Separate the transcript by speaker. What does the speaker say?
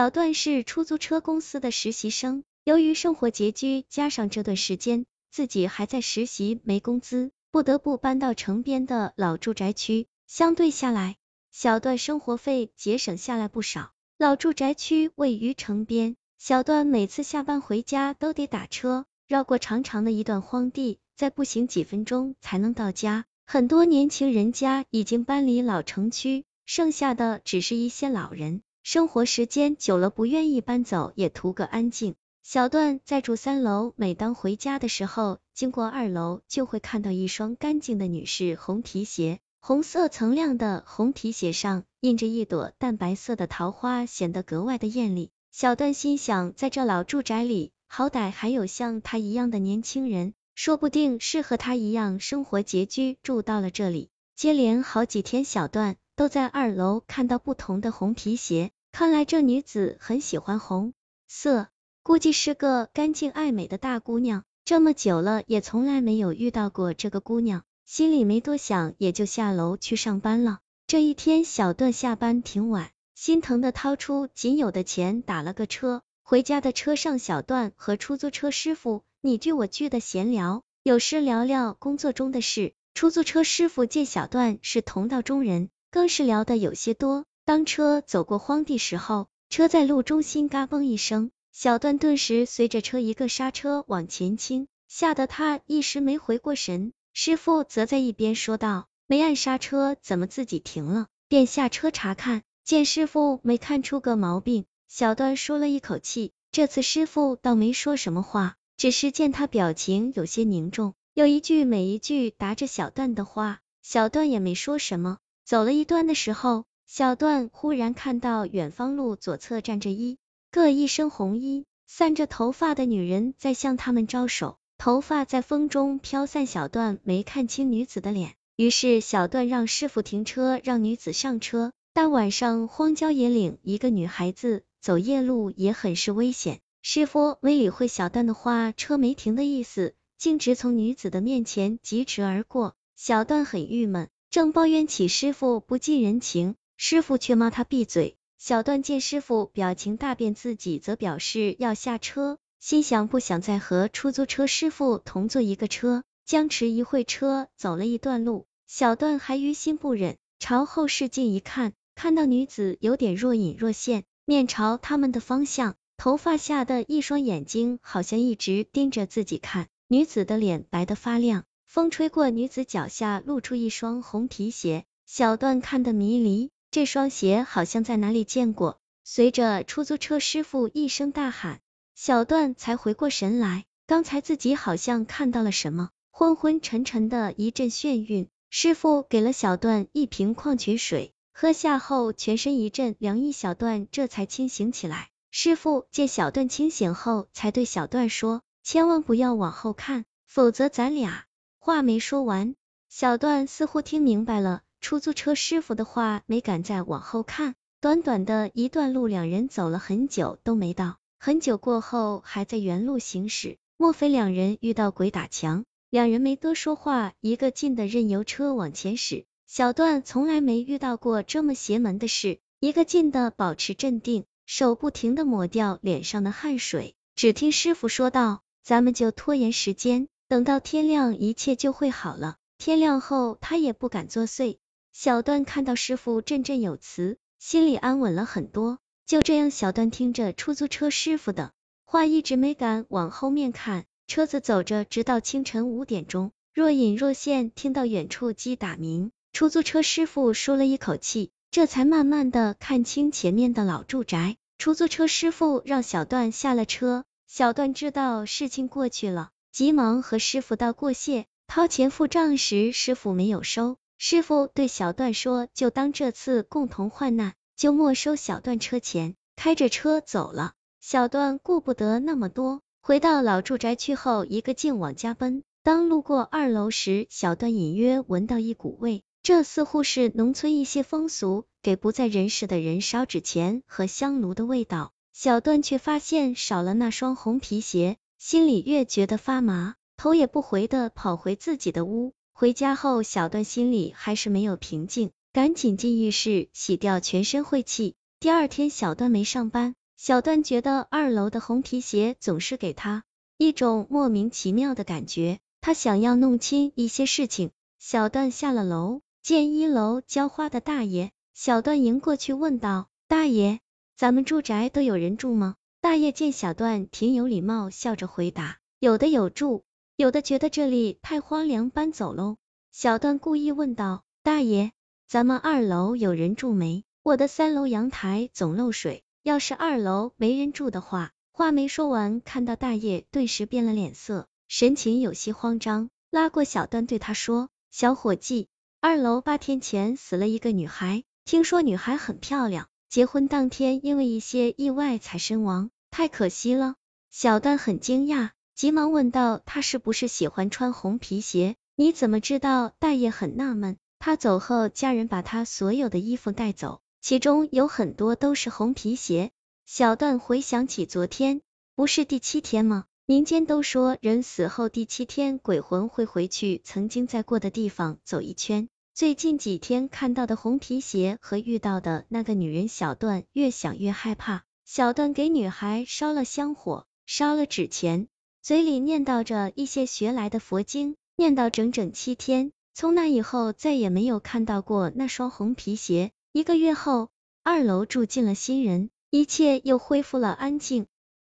Speaker 1: 小段是出租车公司的实习生，由于生活拮据，加上这段时间自己还在实习没工资，不得不搬到城边的老住宅区。相对下来，小段生活费节省下来不少。老住宅区位于城边，小段每次下班回家都得打车，绕过长长的一段荒地，再步行几分钟才能到家。很多年轻人家已经搬离老城区，剩下的只是一些老人，生活时间久了不愿意搬走，也图个安静。小段在住三楼，每当回家的时候，经过二楼就会看到一双干净的女士红皮鞋。红色锃亮的红皮鞋上印着一朵淡白色的桃花，显得格外的艳丽。小段心想，在这老住宅里，好歹还有像他一样的年轻人，说不定是和他一样生活拮据，住到了这里。接连好几天，小段都在二楼看到不同的红皮鞋，看来这女子很喜欢红色，估计是个干净爱美的大姑娘。这么久了，也从来没有遇到过这个姑娘。心里没多想，也就下楼去上班了。这一天，小段下班挺晚，心疼的掏出仅有的钱打了个车。回家的车上，小段和出租车师傅你句我句的闲聊，有时聊聊工作中的事。出租车师傅见小段是同道中人，更是聊的有些多。当车走过荒地时候，车在路中心嘎嘣一声，小段顿时随着车一个刹车往前倾，吓得他一时没回过神。师傅则在一边说道：“没按刹车，怎么自己停了？”便下车查看，见师傅没看出个毛病，小段舒了一口气。这次师傅倒没说什么话，只是见他表情有些凝重，有一句每一句答着小段的话，小段也没说什么。走了一段的时候，小段忽然看到远方路左侧站着一个一身红衣、散着头发的女人在向他们招手。头发在风中飘散，小段没看清女子的脸，于是小段让师傅停车，让女子上车。大晚上荒郊野岭，一个女孩子走夜路也很是危险。师傅没理会小段的话，车没停的意思，径直从女子的面前疾驰而过。小段很郁闷，正抱怨起师傅不近人情，师傅却骂他闭嘴。小段见师傅表情大变，自己则表示要下车。心想不想再和出租车师傅同坐一个车，僵持一会车，走了一段路，小段还于心不忍，朝后视镜一看，看到女子有点若隐若现，面朝他们的方向，头发下的一双眼睛好像一直盯着自己看，女子的脸白得发亮，风吹过女子脚下，露出一双红皮鞋，小段看得迷离，这双鞋好像在哪里见过。随着出租车师傅一声大喊。小段才回过神来，刚才自己好像看到了什么，昏昏沉沉的一阵眩晕。师傅给了小段一瓶矿泉水，喝下后全身一阵凉意，小段这才清醒起来。师傅见小段清醒后，才对小段说：“千万不要往后看，否则咱俩……”话没说完，小段似乎听明白了出租车师傅的话，没敢再往后看。短短的一段路，两人走了很久都没到。很久过后，还在原路行驶，莫非两人遇到鬼打墙？两人没多说话，一个劲的任由车往前驶。小段从来没遇到过这么邪门的事，一个劲的保持镇定，手不停的抹掉脸上的汗水。只听师傅说道：“咱们就拖延时间，等到天亮，一切就会好了。天亮后，他也不敢作祟。”小段看到师傅振振有词，心里安稳了很多。就这样，小段听着出租车师傅的话，一直没敢往后面看。车子走着，直到清晨五点钟，若隐若现听到远处鸡打鸣，出租车师傅舒了一口气，这才慢慢的看清前面的老住宅。出租车师傅让小段下了车，小段知道事情过去了，急忙和师傅道过谢。掏钱付账时，师傅没有收。师傅对小段说：“就当这次共同患难。”就没收小段车钱，开着车走了。小段顾不得那么多，回到老住宅区后，一个劲往家奔。当路过二楼时，小段隐约闻到一股味，这似乎是农村一些风俗给不在人世的人烧纸钱和香炉的味道。小段却发现少了那双红皮鞋，心里越觉得发麻，头也不回的跑回自己的屋。回家后，小段心里还是没有平静。赶紧进浴室洗掉全身晦气。第二天，小段没上班，小段觉得二楼的红皮鞋总是给他一种莫名其妙的感觉，他想要弄清一些事情。小段下了楼，见一楼浇花的大爷，小段迎过去问道：“大爷，咱们住宅都有人住吗？”大爷见小段挺有礼貌，笑着回答：“有的有住，有的觉得这里太荒凉，搬走喽。”小段故意问道：“大爷，咱们二楼有人住没？我的三楼阳台总漏水。”要是二楼没人住的话，话没说完，看到大爷顿时变了脸色，神情有些慌张，拉过小段对他说：“小伙计，二楼八天前死了一个女孩，听说女孩很漂亮，结婚当天因为一些意外才身亡，太可惜了。”小段很惊讶，急忙问道：“他是不是喜欢穿红皮鞋？你怎么知道？”大爷很纳闷，他走后，家人把他所有的衣服带走。其中有很多都是红皮鞋。小段回想起昨天，不是第七天吗？民间都说人死后第七天鬼魂会回去曾经在过的地方走一圈。最近几天看到的红皮鞋和遇到的那个女人，小段越想越害怕。小段给女孩烧了香火，烧了纸钱，嘴里念叨着一些学来的佛经，念叨整整七天。从那以后再也没有看到过那双红皮鞋。一个月后，二楼住进了新人，一切又恢复了安静。